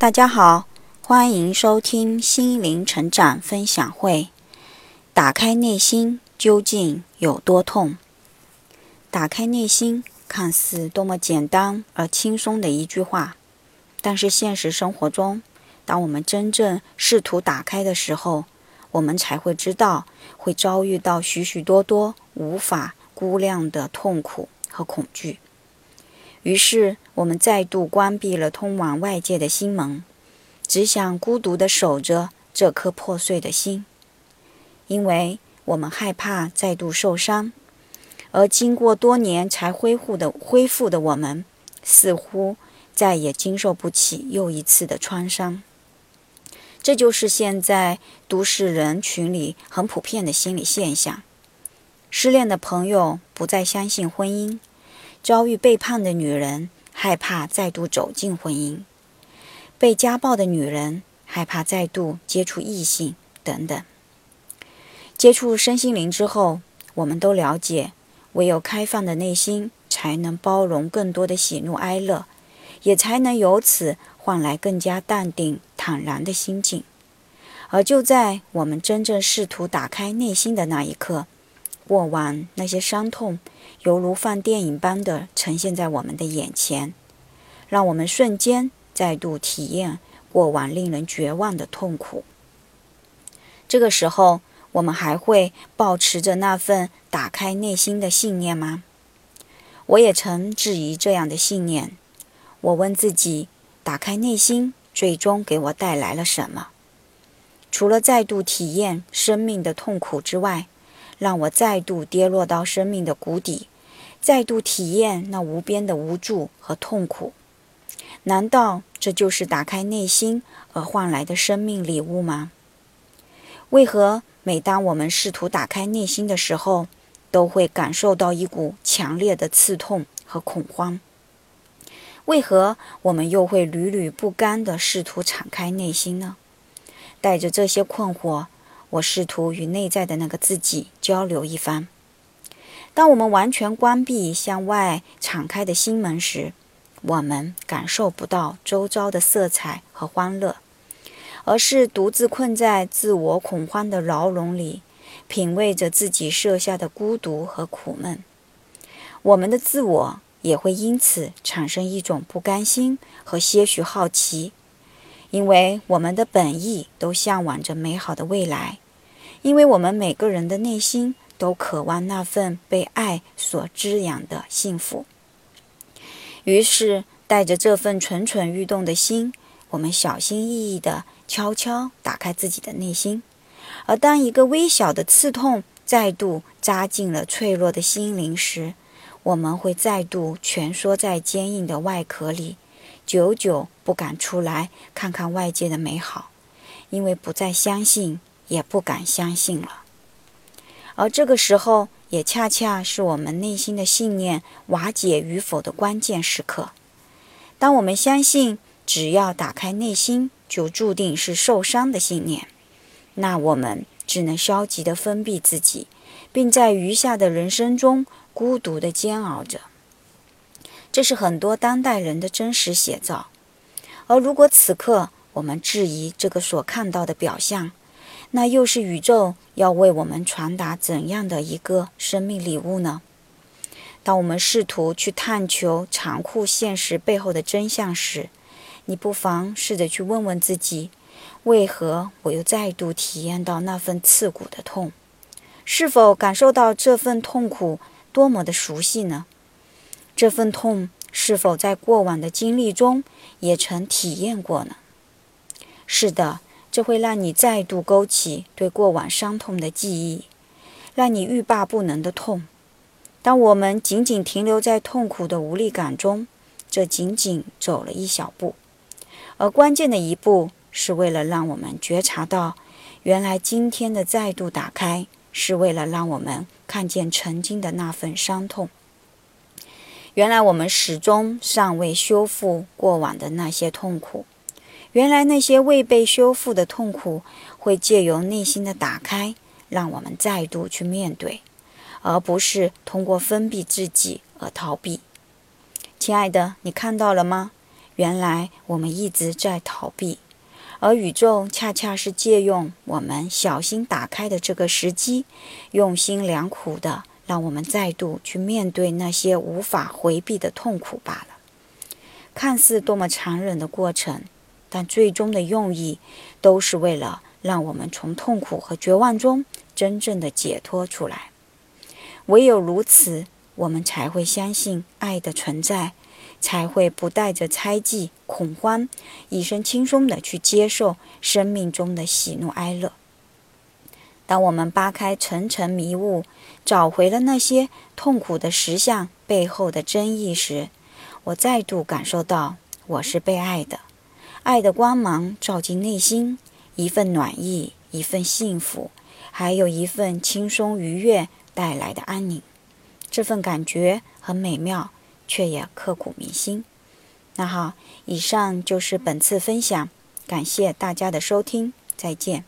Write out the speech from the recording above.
大家好，欢迎收听心灵成长分享会。打开内心究竟有多痛？打开内心看似多么简单而轻松的一句话，但是现实生活中，当我们真正试图打开的时候，我们才会知道会遭遇到许许多多无法估量的痛苦和恐惧。于是，我们再度关闭了通往外界的心门，只想孤独地守着这颗破碎的心，因为我们害怕再度受伤。而经过多年才恢复的恢复的我们，似乎再也经受不起又一次的创伤。这就是现在都市人群里很普遍的心理现象：失恋的朋友不再相信婚姻。遭遇背叛的女人害怕再度走进婚姻，被家暴的女人害怕再度接触异性等等。接触身心灵之后，我们都了解，唯有开放的内心，才能包容更多的喜怒哀乐，也才能由此换来更加淡定坦然的心境。而就在我们真正试图打开内心的那一刻，过往那些伤痛，犹如放电影般的呈现在我们的眼前，让我们瞬间再度体验过往令人绝望的痛苦。这个时候，我们还会保持着那份打开内心的信念吗？我也曾质疑这样的信念。我问自己：打开内心，最终给我带来了什么？除了再度体验生命的痛苦之外，让我再度跌落到生命的谷底，再度体验那无边的无助和痛苦。难道这就是打开内心而换来的生命礼物吗？为何每当我们试图打开内心的时候，都会感受到一股强烈的刺痛和恐慌？为何我们又会屡屡不甘地试图敞开内心呢？带着这些困惑。我试图与内在的那个自己交流一番。当我们完全关闭向外敞开的心门时，我们感受不到周遭的色彩和欢乐，而是独自困在自我恐慌的牢笼里，品味着自己设下的孤独和苦闷。我们的自我也会因此产生一种不甘心和些许好奇。因为我们的本意都向往着美好的未来，因为我们每个人的内心都渴望那份被爱所滋养的幸福。于是，带着这份蠢蠢欲动的心，我们小心翼翼地悄悄打开自己的内心。而当一个微小的刺痛再度扎进了脆弱的心灵时，我们会再度蜷缩在坚硬的外壳里。久久不敢出来看看外界的美好，因为不再相信，也不敢相信了。而这个时候，也恰恰是我们内心的信念瓦解与否的关键时刻。当我们相信只要打开内心就注定是受伤的信念，那我们只能消极地封闭自己，并在余下的人生中孤独地煎熬着。这是很多当代人的真实写照，而如果此刻我们质疑这个所看到的表象，那又是宇宙要为我们传达怎样的一个生命礼物呢？当我们试图去探求残酷现实背后的真相时，你不妨试着去问问自己：为何我又再度体验到那份刺骨的痛？是否感受到这份痛苦多么的熟悉呢？这份痛是否在过往的经历中也曾体验过呢？是的，这会让你再度勾起对过往伤痛的记忆，让你欲罢不能的痛。当我们仅仅停留在痛苦的无力感中，这仅仅走了一小步，而关键的一步是为了让我们觉察到，原来今天的再度打开，是为了让我们看见曾经的那份伤痛。原来我们始终尚未修复过往的那些痛苦，原来那些未被修复的痛苦会借由内心的打开，让我们再度去面对，而不是通过封闭自己而逃避。亲爱的，你看到了吗？原来我们一直在逃避，而宇宙恰恰是借用我们小心打开的这个时机，用心良苦的让我们再度去面对那些无法回避的痛苦罢了。看似多么残忍的过程，但最终的用意都是为了让我们从痛苦和绝望中真正的解脱出来。唯有如此，我们才会相信爱的存在。才会不带着猜忌、恐慌，一身轻松地去接受生命中的喜怒哀乐。当我们扒开层层迷雾，找回了那些痛苦的实相背后的真意时，我再度感受到我是被爱的，爱的光芒照进内心，一份暖意，一份幸福，还有一份轻松愉悦带来的安宁。这份感觉很美妙。却也刻骨铭心。那好，以上就是本次分享，感谢大家的收听，再见。